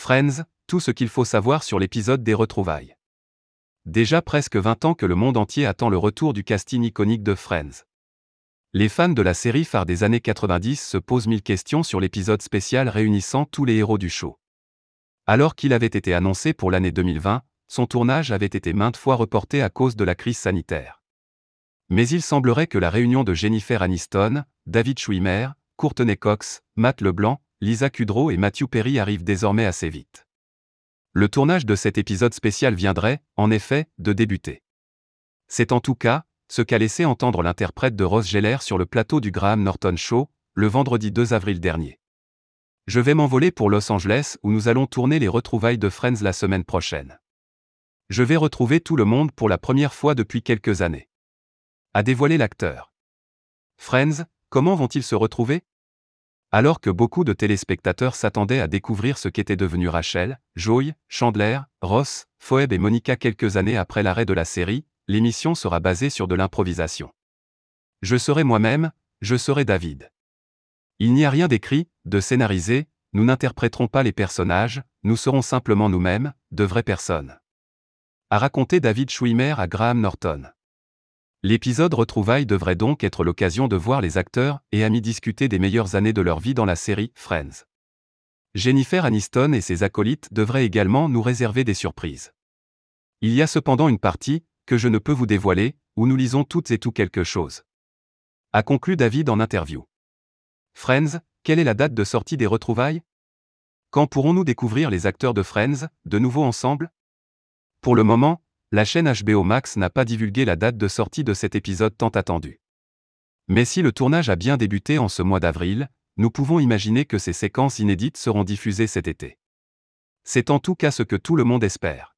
Friends, tout ce qu'il faut savoir sur l'épisode des retrouvailles. Déjà presque 20 ans que le monde entier attend le retour du casting iconique de Friends. Les fans de la série phare des années 90 se posent mille questions sur l'épisode spécial réunissant tous les héros du show. Alors qu'il avait été annoncé pour l'année 2020, son tournage avait été maintes fois reporté à cause de la crise sanitaire. Mais il semblerait que la réunion de Jennifer Aniston, David Schwimmer, Courtney Cox, Matt Leblanc, Lisa Kudrow et Matthew Perry arrive désormais assez vite. Le tournage de cet épisode spécial viendrait, en effet, de débuter. C'est en tout cas, ce qu'a laissé entendre l'interprète de Rose Geller sur le plateau du Graham Norton Show, le vendredi 2 avril dernier. Je vais m'envoler pour Los Angeles où nous allons tourner les retrouvailles de Friends la semaine prochaine. Je vais retrouver tout le monde pour la première fois depuis quelques années. A dévoilé l'acteur. Friends, comment vont-ils se retrouver? Alors que beaucoup de téléspectateurs s'attendaient à découvrir ce qu'était devenu Rachel, Joy, Chandler, Ross, Phoebe et Monica quelques années après l'arrêt de la série, l'émission sera basée sur de l'improvisation. Je serai moi-même, je serai David. Il n'y a rien d'écrit, de scénarisé, nous n'interpréterons pas les personnages, nous serons simplement nous-mêmes, de vraies personnes. A raconté David Schwimmer à Graham Norton. L'épisode Retrouvailles devrait donc être l'occasion de voir les acteurs et amis discuter des meilleures années de leur vie dans la série Friends. Jennifer Aniston et ses acolytes devraient également nous réserver des surprises. Il y a cependant une partie, que je ne peux vous dévoiler, où nous lisons toutes et tout quelque chose. A conclu David en interview. Friends, quelle est la date de sortie des retrouvailles? Quand pourrons-nous découvrir les acteurs de Friends, de nouveau ensemble? Pour le moment, la chaîne HBO Max n'a pas divulgué la date de sortie de cet épisode tant attendu. Mais si le tournage a bien débuté en ce mois d'avril, nous pouvons imaginer que ces séquences inédites seront diffusées cet été. C'est en tout cas ce que tout le monde espère.